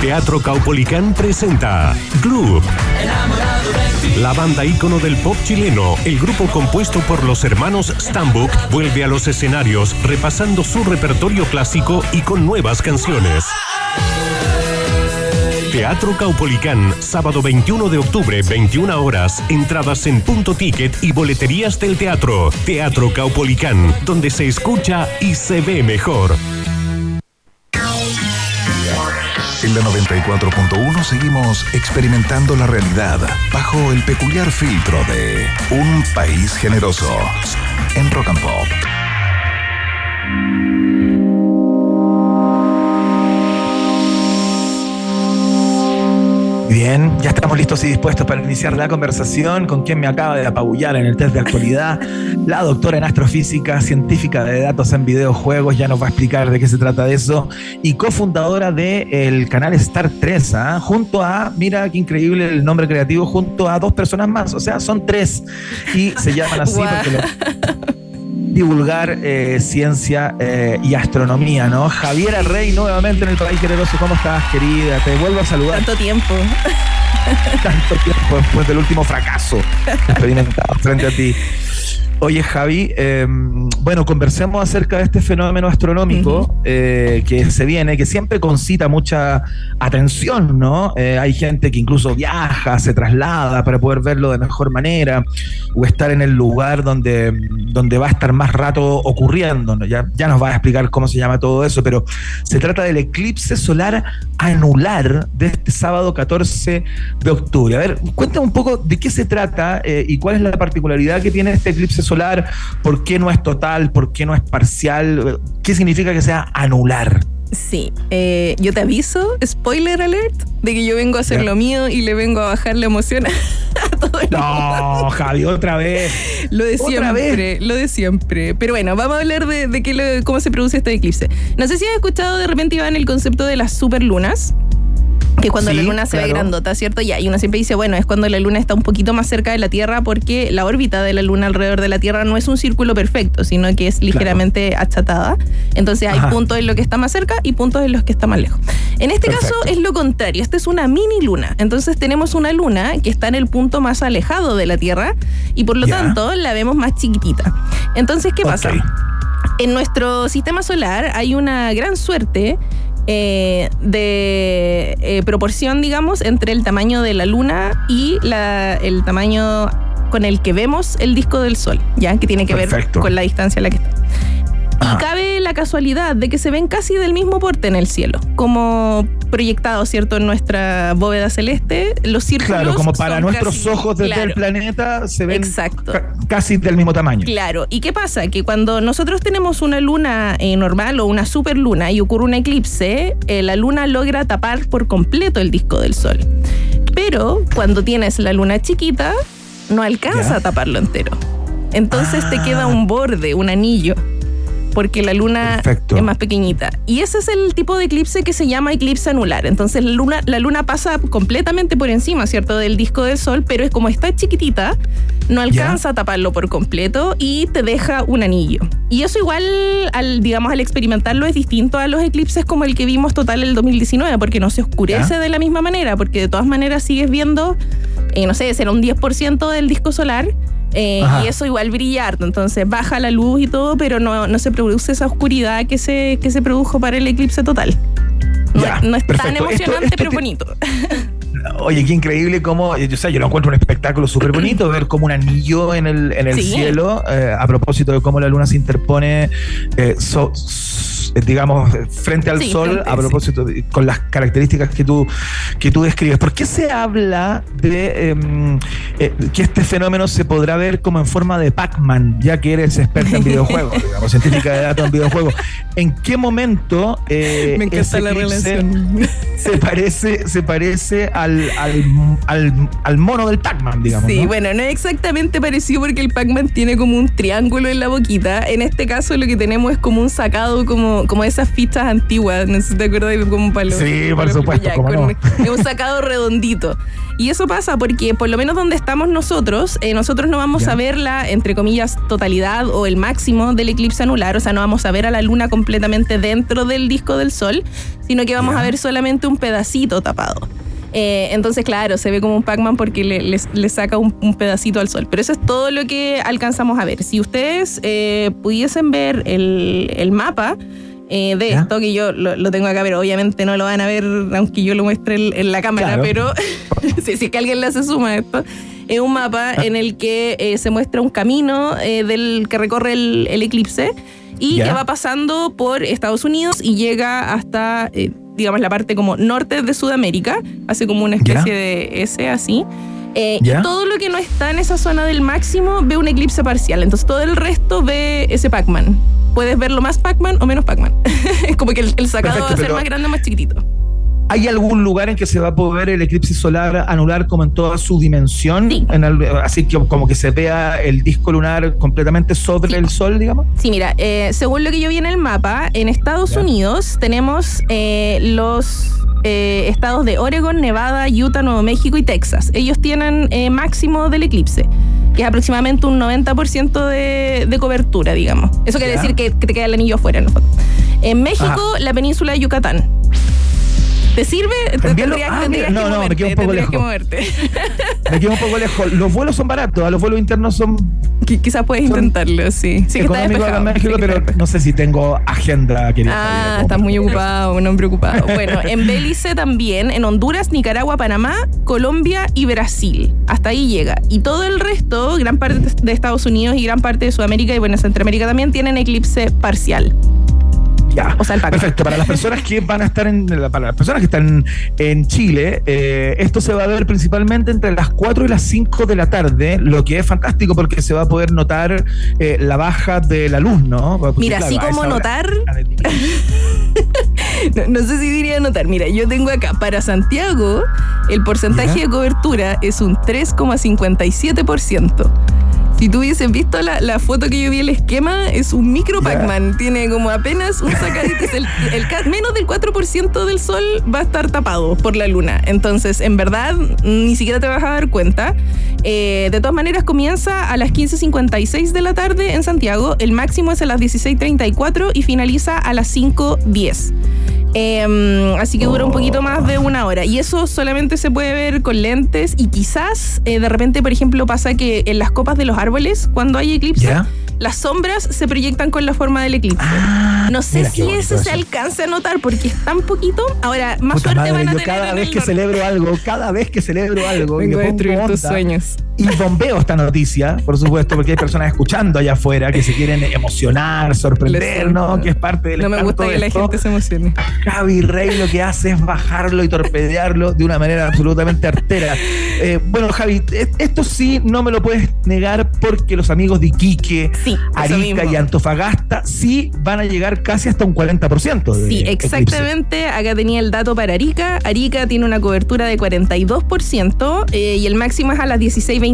Teatro Caupolicán presenta Gloop. La banda ícono del pop chileno, el grupo compuesto por los hermanos Stambuk, vuelve a los escenarios repasando su repertorio clásico y con nuevas canciones. Teatro Caupolicán, sábado 21 de octubre, 21 horas. Entradas en punto ticket y boleterías del teatro. Teatro Caupolicán, donde se escucha y se ve mejor. En la 94.1 seguimos experimentando la realidad bajo el peculiar filtro de un país generoso en Rock and Pop. Bien, ya estamos listos y dispuestos para iniciar la conversación con quien me acaba de apabullar en el test de actualidad, la doctora en astrofísica, científica de datos en videojuegos, ya nos va a explicar de qué se trata de eso, y cofundadora del canal Star 3, ¿ah? junto a, mira qué increíble el nombre creativo, junto a dos personas más, o sea, son tres, y se llaman así porque lo- divulgar eh, ciencia eh, y astronomía, ¿no? Javiera Rey nuevamente en el país generoso, ¿cómo estás, querida? Te vuelvo a saludar. Tanto tiempo. tanto tiempo después del último fracaso experimentado frente a ti. Oye, Javi, eh, bueno, conversemos acerca de este fenómeno astronómico eh, que se viene, que siempre concita mucha atención, ¿no? Eh, hay gente que incluso viaja, se traslada para poder verlo de mejor manera o estar en el lugar donde, donde va a estar más rato ocurriendo. ¿no? Ya, ya nos va a explicar cómo se llama todo eso, pero se trata del eclipse solar anular de este sábado 14 de octubre. A ver, cuéntame un poco de qué se trata eh, y cuál es la particularidad que tiene este eclipse solar, por qué no es total, por qué no es parcial, qué significa que sea anular. Sí, eh, yo te aviso, spoiler alert, de que yo vengo a hacer lo mío y le vengo a bajar la emoción a todo el No, Javi, otra vez. Lo de ¿Otra siempre, lo de siempre. Pero bueno, vamos a hablar de, de qué lo- cómo se produce este eclipse. No sé si has escuchado de repente, Iván, el concepto de las superlunas. Que cuando Sí, la luna se ve grandota, ¿cierto? Ya, y uno siempre dice, bueno, es cuando la luna está un poquito más cerca de la Tierra porque la órbita de la luna alrededor de la Tierra no es un círculo perfecto, sino que es ligeramente achatada. Entonces hay Ajá. puntos en los que está más cerca y puntos en los que está más lejos. En este caso es lo contrario, esta es una mini luna. Entonces tenemos una luna que está en el punto más alejado de la Tierra y por lo tanto la vemos más chiquitita. Entonces, ¿qué pasa? En nuestro sistema solar hay una gran suerte eh, de eh, proporción, digamos, entre el tamaño de la luna y la- el tamaño con el que vemos el disco del Sol, ¿ya? Que tiene que Perfecto. ver con la distancia a la que está. Y cabe la casualidad de que se ven casi del mismo porte en el cielo, como proyectado, ¿cierto? En nuestra bóveda celeste, los círculos. Claro, como para nuestros casi- ojos desde claro. el planeta se ven Exacto. ca- casi del mismo tamaño. Claro, ¿y qué pasa? Que cuando nosotros tenemos una luna eh, normal o una superluna y ocurre un eclipse, eh, la luna logra tapar por completo el disco del sol. Pero cuando tienes la luna chiquita, no alcanza Ya. a taparlo entero. Entonces te queda un borde, un anillo. Porque la luna Perfecto. es más pequeñita. Y ese es el tipo de eclipse que se llama eclipse anular. Entonces la luna, la luna pasa completamente por encima, ¿cierto? Del disco del sol, pero es como está chiquitita, no alcanza a taparlo por completo y te deja un anillo. Y eso igual, al, digamos, al experimentarlo es distinto a los eclipses como el que vimos total el 2019, porque no se oscurece Ya. de la misma manera, porque de todas maneras sigues viendo, eh, no sé, será un 10% del disco solar. Eh, y eso igual brilla harto, entonces baja la luz y todo, pero no, no se produce esa oscuridad que se, que se produjo para el eclipse total. No, Ya, no es tan perfecto. Emocionante, esto pero bonito. Oye, qué increíble cómo, yo, o sea, yo lo encuentro un espectáculo súper bonito, ver como un anillo en el, en el Sí. cielo, eh, a propósito de cómo la luna se interpone, eh, so- eh, digamos, eh, frente al Sí, sol, frente, a propósito, de- con las características que tú, que tú describes. ¿Por qué se habla de em, eh, que este fenómeno se podrá ver como en forma de Pac-Man, ya que eres experta en videojuegos, digamos, científica de datos en videojuegos? ¿En qué momento eh, Me encanta ese la eclipse relación. se parece, se parece al, al, al, al mono del Pac-Man, digamos. Sí, ¿no? bueno, no es exactamente parecido porque el Pac-Man tiene como un triángulo en la boquita. En este caso lo que tenemos es como un sacado como, como esas fichas antiguas. No sé si te acuerdas de como para los- Sí, por supuesto, ya, con- no. Es un sacado redondito. Y eso pasa porque por lo menos donde estamos nosotros, eh, nosotros no vamos a ver la, entre comillas, totalidad o el máximo del eclipse anular. O sea, no vamos a ver a la luna completamente dentro del disco del sol, sino que vamos a ver solamente un pedacito tapado. Eh, entonces, claro, se ve como un Pac-Man porque le, le- le saca un, un pedacito al sol. Pero eso es todo lo que alcanzamos a ver. Si ustedes eh, pudiesen ver el, el mapa eh, de ¿Ya? esto, que yo lo, lo tengo acá, pero obviamente no lo van a ver aunque yo lo muestre en, en la cámara, Claro. pero si, si es que alguien le hace suma a esto. Es un mapa Ah. en el que eh, se muestra un camino eh, del que recorre el, el eclipse y Ya. que va pasando por Estados Unidos y llega hasta, digamos, la parte como norte de Sudamérica, hace como una Ya. especie de S así. Eh, y todo lo que no está en esa zona del máximo ve un eclipse parcial. Entonces todo el resto ve ese Pac-Man. Puedes verlo más Pac-Man o menos Pac-Man. es como que el, el sacado Perfecto, va a ser pero- más grande o más chiquitito. ¿Hay algún lugar en que se va a poder ver el eclipse solar anular como en toda su dimensión? Sí. En el- así que como que se vea el disco lunar completamente sobre Sí. el sol, digamos. Sí, mira, eh, según lo que yo vi en el mapa, en Estados Ya. Unidos tenemos eh, los eh, estados de Oregon, Nevada, Utah, Nuevo México y Texas. Ellos tienen máximo del eclipse, que es aproximadamente un 90% de, de cobertura, digamos. Eso quiere decir que, que te queda el anillo afuera, en el fondo. En México, la península de Yucatán. ¿Te sirve? Envíalo- tendrías- ah, tendrías mira, que no, no, me moverte, quedo un poco tendrías que lejos. moverte. Me quedo un poco lejos. Los vuelos son baratos, a los vuelos internos son Qui- Quizás puedes intentarlo, sí. Sí que está despejado. México, sí pero no sé si tengo agenda, querido. Ah, estás muy ocupado, un hombre ocupado. Bueno, en Belice también, en Honduras, Nicaragua, Panamá, Colombia y Brasil. Hasta ahí llega. Y todo el resto, gran parte de Estados Unidos y gran parte de Sudamérica y bueno, Centroamérica también tienen eclipse parcial. Ya. O sea, el Paco. Perfecto. Para las personas que van a estar en para las personas que están en Chile, eh, esto se va a ver principalmente entre las 4 y las 5 de la tarde, lo que es fantástico porque se va a poder notar eh, la baja de la luz, ¿no? Porque, Mira, claro, así como notar. no, no sé si diría notar. Mira, yo tengo acá para Santiago el porcentaje ¿Ya? de cobertura es un 3,57%. Si tú hubieses visto la, la foto que yo vi el esquema, es un micro Pac-Man. Tiene como apenas un sacadito. es el, el menos del 4% del sol va a estar tapado por la luna. Entonces, en verdad, ni siquiera te vas a dar cuenta. Eh, de todas maneras, comienza a las 15.56 de la tarde en Santiago. El máximo es a las 16.34 y finaliza a las 5.10. Em, así que dura un poquito más de una hora. Y eso solamente se puede ver con lentes. Y quizás eh, de repente, por ejemplo, pasa que en las copas de los árboles, cuando hay eclipse, ¿Ya? las sombras se proyectan con la forma del eclipse. no sé Ah, mira qué si ese se eso. alcanza a notar porque es tan poquito. Ahora, más Puta suerte madre, van a yo tener cada en vez el que norte. celebro algo, cada vez que celebro algo, y Vengo a destruir tus sueños. Y bombeo esta noticia, por supuesto, porque hay personas escuchando allá afuera que se quieren emocionar, sorprender, ¿no? Que es parte del No me gusta que la gente se emocione. Javi Rey lo que hace es bajarlo y torpedearlo de una manera absolutamente artera. Eh, bueno, Javi, e- esto sí no me lo puedes negar porque los amigos de Iquique, Arica y Antofagasta sí van a llegar casi hasta un 40%. De Sí, eclipse. exactamente. Acá tenía el dato para Arica. Arica tiene una cobertura de 42% eh, y el máximo es a las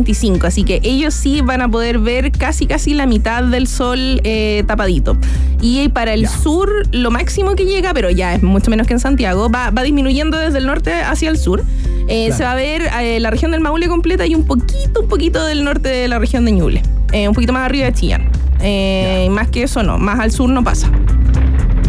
16.25. Así que ellos sí van a poder ver casi, casi la mitad del sol eh, tapadito. Y para el sur, lo máximo que llega, pero ya es mucho menos que en Santiago, va, va disminuyendo desde el norte hacia el sur. Eh, Claro. Se va a ver eh, la región del Maule completa y un poquito, un poquito del norte de la región de Ñuble. Eh, un poquito más arriba de Chillán. Eh, Más que eso no, más al sur no pasa.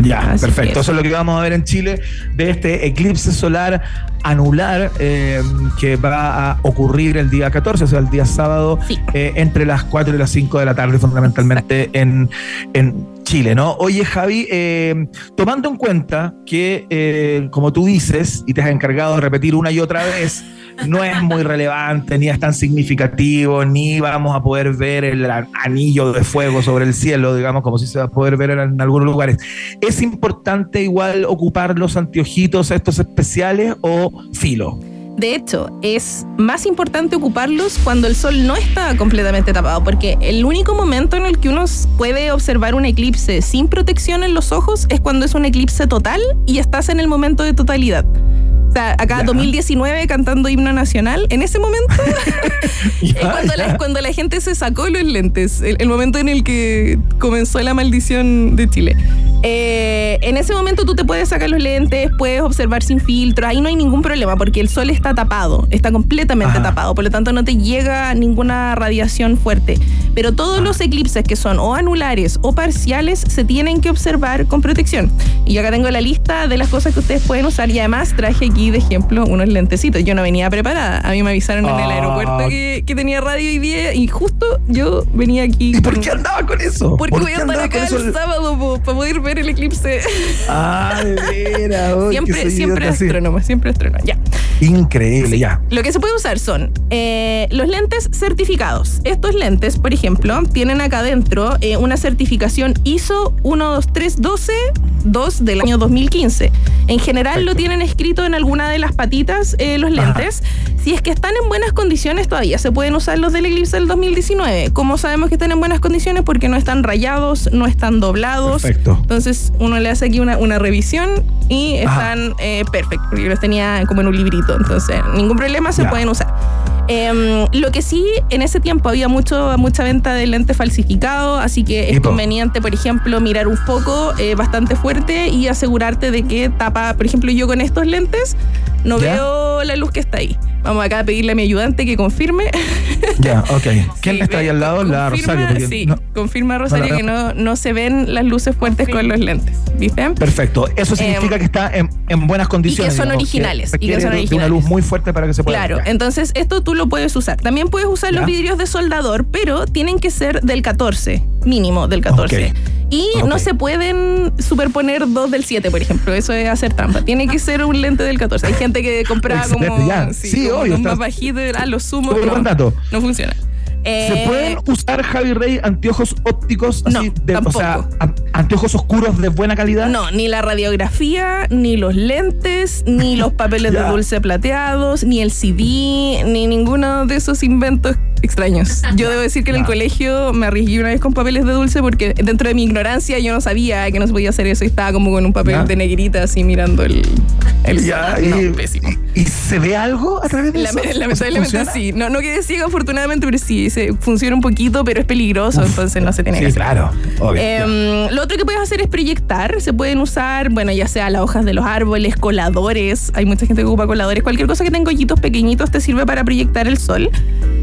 Ya, Así perfecto. que- Eso es lo que vamos a ver en Chile de este eclipse solar anular eh, que va a ocurrir el día 14, o sea, el día sábado, eh, entre las 4 y las 5 de la tarde, fundamentalmente en, en Chile, ¿no? Oye, Javi, eh, tomando en cuenta que, como tú dices, y te has encargado de repetir una y otra vez, no es muy relevante, ni es tan significativo, ni vamos a poder ver el anillo de fuego sobre el cielo, digamos, como si se va a poder ver en, algunos lugares. ¿Es importante igual ocupar los anteojitos estos especiales o filo? De hecho, es más importante ocuparlos cuando el sol no está completamente tapado, porque el único momento en el que uno puede observar un eclipse sin protección en los ojos es cuando es un eclipse total y estás en el momento de totalidad. O sea, acá 2019 cantando himno nacional, en ese momento cuando la, cuando la gente se sacó los lentes, el, el momento en el que comenzó la maldición de Chile. Eh, en ese momento tú te puedes sacar los lentes, puedes observar sin filtro, ahí no hay ningún problema porque el sol está tapado, está completamente tapado, por lo tanto no te llega ninguna radiación fuerte. Pero todos los eclipses que son o anulares o parciales se tienen que observar con protección. Y yo acá tengo la lista de las cosas que ustedes pueden usar y además traje aquí de ejemplo unos lentecitos. Yo no venía preparada, a mí me avisaron en el Ah. aeropuerto que, que tenía radio hoy día y justo yo venía aquí. ¿Y por qué andaba con eso? Porque ¿Por voy a estar acá con el sábado para poder ver el eclipse. Ah, de veras. siempre siempre astrónomo, siempre astrónomo. Ya. Increíble, ya. Lo que se puede usar son eh, los lentes certificados. Estos lentes, por ejemplo, tienen acá adentro eh, una certificación ISO 12312 2 del año 2015. En general lo tienen escrito en alguna de las patitas eh, los lentes. Si es que están en buenas condiciones todavía, se pueden usar los del eclipse del 2019. ¿Cómo sabemos que están en buenas condiciones? Porque no están rayados, no están doblados. Perfecto. Entonces uno le hace aquí una, una revisión y Ajá. están eh, perfectos. Yo los tenía como en un librito. Entonces, ningún problema, se Ya. pueden usar. Em, lo que sí, en ese tiempo había mucho, mucha venta de lentes falsificados, así que es Epo. conveniente, por ejemplo, mirar un foco eh, bastante fuerte y asegurarte de que tapa, por ejemplo, yo con estos lentes no veo la luz que está ahí. Vamos acá a pedirle a mi ayudante que confirme. Ya, ok. ¿Quién está ahí al lado? La Rosario. sí, no- confirma Rosario no, que no, no se ven las luces fuertes con los lentes. ¿Viste? Perfecto. Eso significa Em, que está en, en buenas condiciones. son digamos, originales, y que son de- de originales. una luz muy fuerte para que se pueda. Claro, entonces esto tú lo puedes usar. También puedes usar los vidrios de soldador, pero tienen que ser del 14, mínimo del 14. Y no Ok. se pueden superponer dos del 7, por ejemplo. Eso es hacer trampa. Tiene que ser un lente del 14. Hay gente que compra Excelente, como, ya. Sí, como obvio, está- más bajitos, a los sumos. Súper No, no funciona. ¿Se Eh, pueden usar, Javi Rey, anteojos ópticos así de, o sea, anteojos oscuros de buena calidad? No, ni la radiografía, ni los lentes, ni los papeles de dulce plateados, ni el CD, ni ninguno de esos inventos extraños. Yo debo decir que en el colegio me arriesgué una vez con papeles de dulce porque dentro de mi ignorancia yo no sabía que no se podía hacer eso y estaba como con un papel Ya. de negrita así mirando el... el Ya, no, y- pésimo. ¿Y se ve algo a través de eso? Lame- Lamentablemente sí. No, no quedé ciega afortunadamente, pero sí, se funciona un poquito, pero es peligroso, entonces no se tiene Sí, que hacer. claro. Obvio. Em, lo otro que puedes hacer es proyectar. Se pueden usar, bueno, ya sea las hojas de los árboles, coladores. Hay mucha gente que ocupa coladores. Cualquier cosa que tenga hoyitos pequeñitos te sirve para proyectar el sol.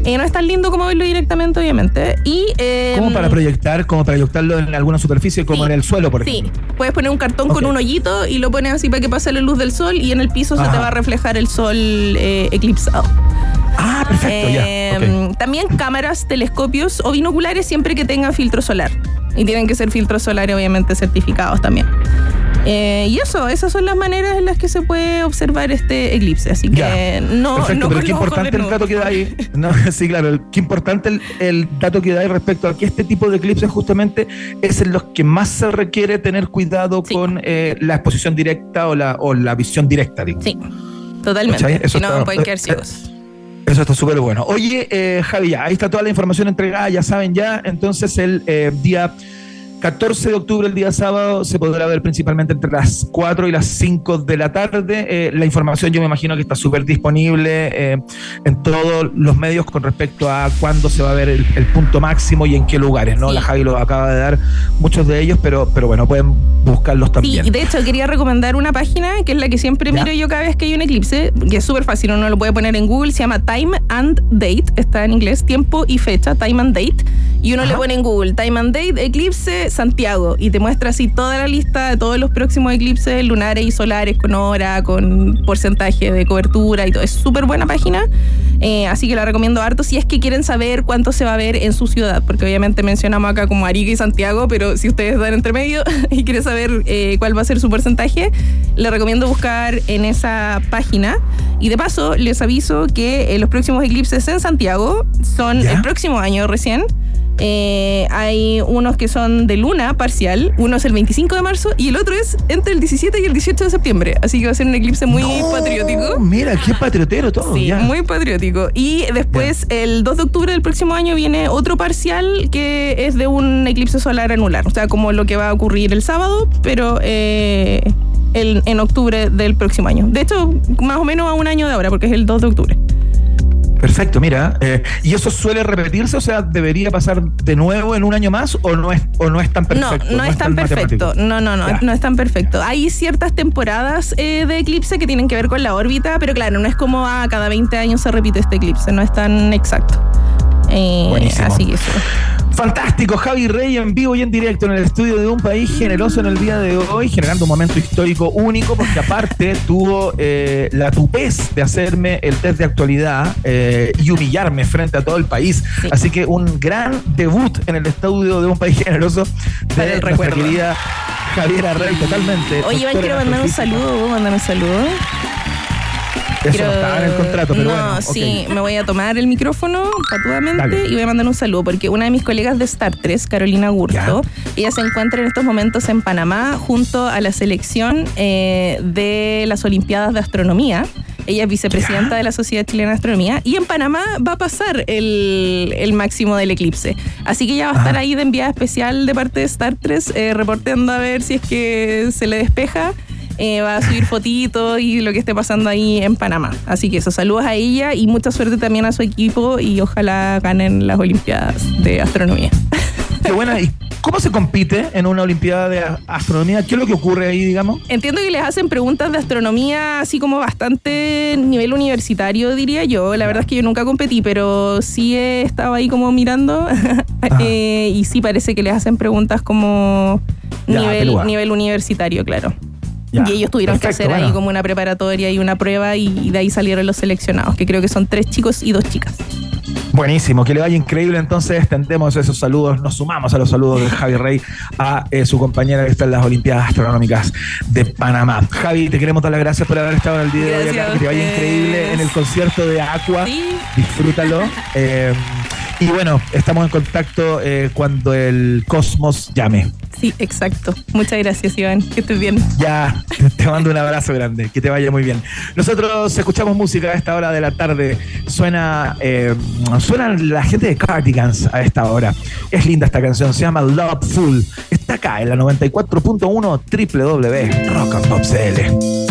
Eh, no es tan lindo como verlo directamente, obviamente. Y, em, Como para proyectar, como para proyectarlo en alguna superficie, como en el suelo, por Sí, ejemplo. puedes poner un cartón con un hoyito y lo pones así para que pase la luz del sol y en el piso se te va a reflejar el sol eh, eclipsado. Ah, perfecto, ya. Eh, ok. También cámaras, telescopios o binoculares siempre que tengan filtro solar. Y tienen que ser filtros solares obviamente certificados también. Eh, y eso, esas son las maneras en las que se puede observar este eclipse. Así que Ya. no, Perfecto, no pero qué importante el dato que da ahí. No, sí, claro, el- qué importante el, el dato que da ahí respecto a que este tipo de eclipses justamente es en los que más se requiere tener cuidado con eh, la exposición directa o la, o la visión directa, digo. Sí, totalmente. Eso no, está- pueden quedar eh, ciegos. Eso está súper bueno. Oye, eh, Javi, ya, ahí está toda la información entregada, ya saben ya. Entonces, el eh, día 14 de octubre, el día sábado, se podrá ver principalmente entre las 4 y las 5 de la tarde. Eh, la información yo me imagino que está súper disponible eh, en todos los medios con respecto a cuándo se va a ver el, el punto máximo y en qué lugares, ¿no? La Javi lo acaba de dar muchos de ellos, pero, pero bueno, pueden buscarlos Sí, también. y de hecho quería recomendar una página que es la que siempre Ya. miro yo cada vez que hay un eclipse, que es súper fácil, uno lo puede poner en Google, se llama Time and Date, está en inglés, tiempo y fecha, Time and Date, y uno le pone en Google Time and Date, eclipse Santiago, y te muestra así toda la lista de todos los próximos eclipses lunares y solares, con hora, con porcentaje de cobertura y todo. Es súper buena página, eh, así que la recomiendo harto si es que quieren saber cuánto se va a ver en su ciudad, porque obviamente mencionamos acá como Arica y Santiago, pero si ustedes dan entre medio y quieren saber eh, cuál va a ser su porcentaje, les recomiendo buscar en esa página. Y de paso, les aviso que eh, los próximos eclipses en Santiago son ¿Ya? el próximo año recién. Eh, hay unos que son de luna parcial, uno es el 25 de marzo y el otro es entre el 17 y el 18 de septiembre. Así que va a ser un eclipse muy patriótico. Mira, qué patriotero todo. Sí, ya. muy patriótico. Y después, el 2 de octubre del próximo año, viene otro parcial que es de un eclipse solar anular. O sea, como lo que va a ocurrir el sábado, pero eh, el- en octubre del próximo año. De hecho, más o menos a un año de ahora, porque es el 2 de octubre. Perfecto, mira. eh, ¿Y eso suele repetirse? O sea, ¿debería pasar de nuevo en un año más o no es, o no es tan perfecto? No, no, es tan perfecto. No, no, no, Ya. no es tan perfecto. Hay ciertas temporadas eh, de eclipse que tienen que ver con la órbita, pero claro, no es como a cada 20 años se repite este eclipse, no es tan exacto. Eh, Buenísimo. Así que eso. Fantástico, Javi Rey en vivo y en directo en el estudio de un país generoso en el día de hoy, generando un momento histórico único, porque aparte tuvo eh, la tupez de hacerme el test de actualidad eh, y humillarme frente a todo el país. Así que un gran debut en el estudio de un país generoso de el nuestra recuerdo. querida Javiera Rey, totalmente. Oye, Iván, quiero mandar un saludo. ¿Puedo mandar un saludo? Eso Quiero- no estaba en el contrato, pero no, bueno. sí, me voy a tomar el micrófono patudamente Dale. y voy a mandar un saludo porque una de mis colegas de Star 3, Carolina Gurto, ella se encuentra en estos momentos en Panamá junto a la selección eh, de las Olimpiadas de Astronomía. Ella es vicepresidenta de la Sociedad Chilena de Astronomía y en Panamá va a pasar el, el máximo del eclipse. Así que ella va a estar ahí de enviada especial de parte de Star 3, eh, reporteando a ver si es que se le despeja. Eh, va a subir fotitos y lo que esté pasando ahí en Panamá. Así que eso, saludos a ella y mucha suerte también a su equipo y ojalá ganen las Olimpiadas de Astronomía. Qué buena. ¿Y ¿Cómo se compite en una Olimpiada de Astronomía? ¿Qué es lo que ocurre ahí, digamos? Entiendo que les hacen preguntas de astronomía así como bastante nivel universitario, diría yo. La verdad es que yo nunca competí, pero sí he estado ahí como mirando eh, y sí parece que les hacen preguntas como Ya, nivel, pelúa. nivel universitario, claro. Ya, Y ellos tuvieron que hacer ahí como una preparatoria y una prueba y de ahí salieron los seleccionados, que creo que son tres chicos y dos chicas. Buenísimo, que le vaya increíble. Entonces, extendemos esos saludos, nos sumamos a los saludos de Javi Rey a eh, su compañera que está en las Olimpiadas Astronómicas de Panamá. Javi, te queremos dar las gracias por haber estado en el día de hoy acá. Que te vaya increíble en el concierto de Aqua. Disfrútalo. Eh, y bueno, estamos en contacto eh, cuando el cosmos llame. Sí, exacto. Muchas gracias, Iván. Que estés bien. Ya, te- mando un abrazo grande, que te vaya muy bien. Nosotros escuchamos música a esta hora de la tarde. Suena, eh, suena la gente de Cardigans a esta hora. Es linda esta canción, se llama Loveful. Está acá en la 94.1 www Rock and Pop CL.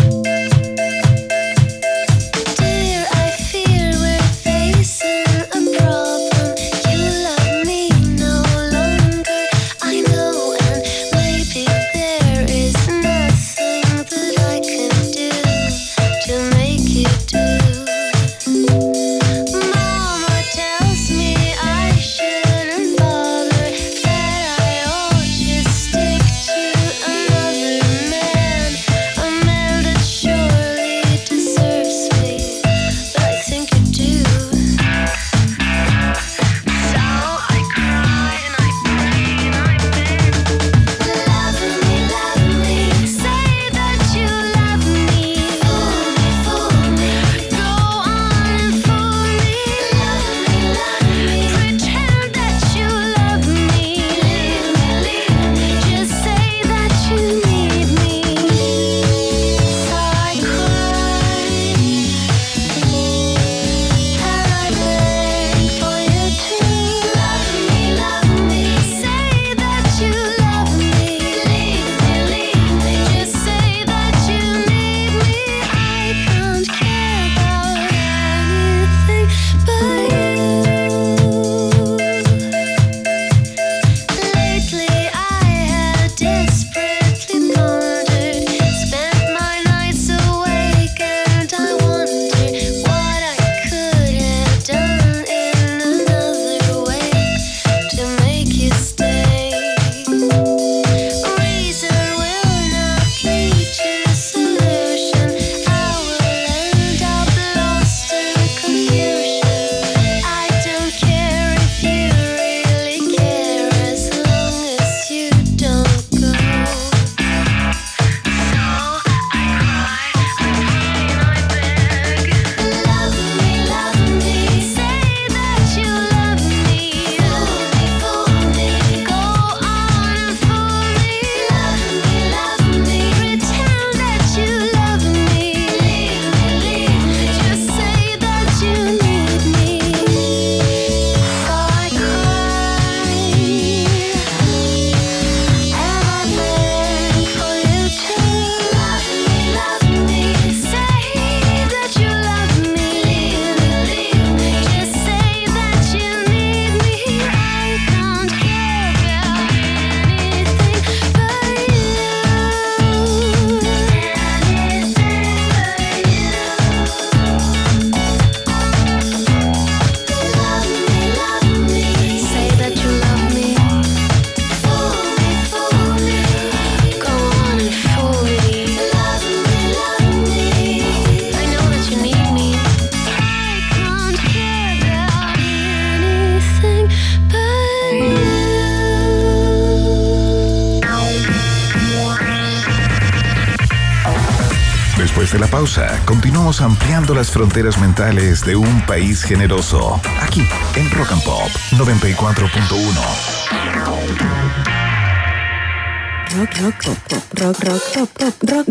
Ampliando las fronteras mentales de un país generoso. Aquí, en Rock and Pop 94.1. Rock, rock, pop, pop, rock, rock, pop, pop, rock,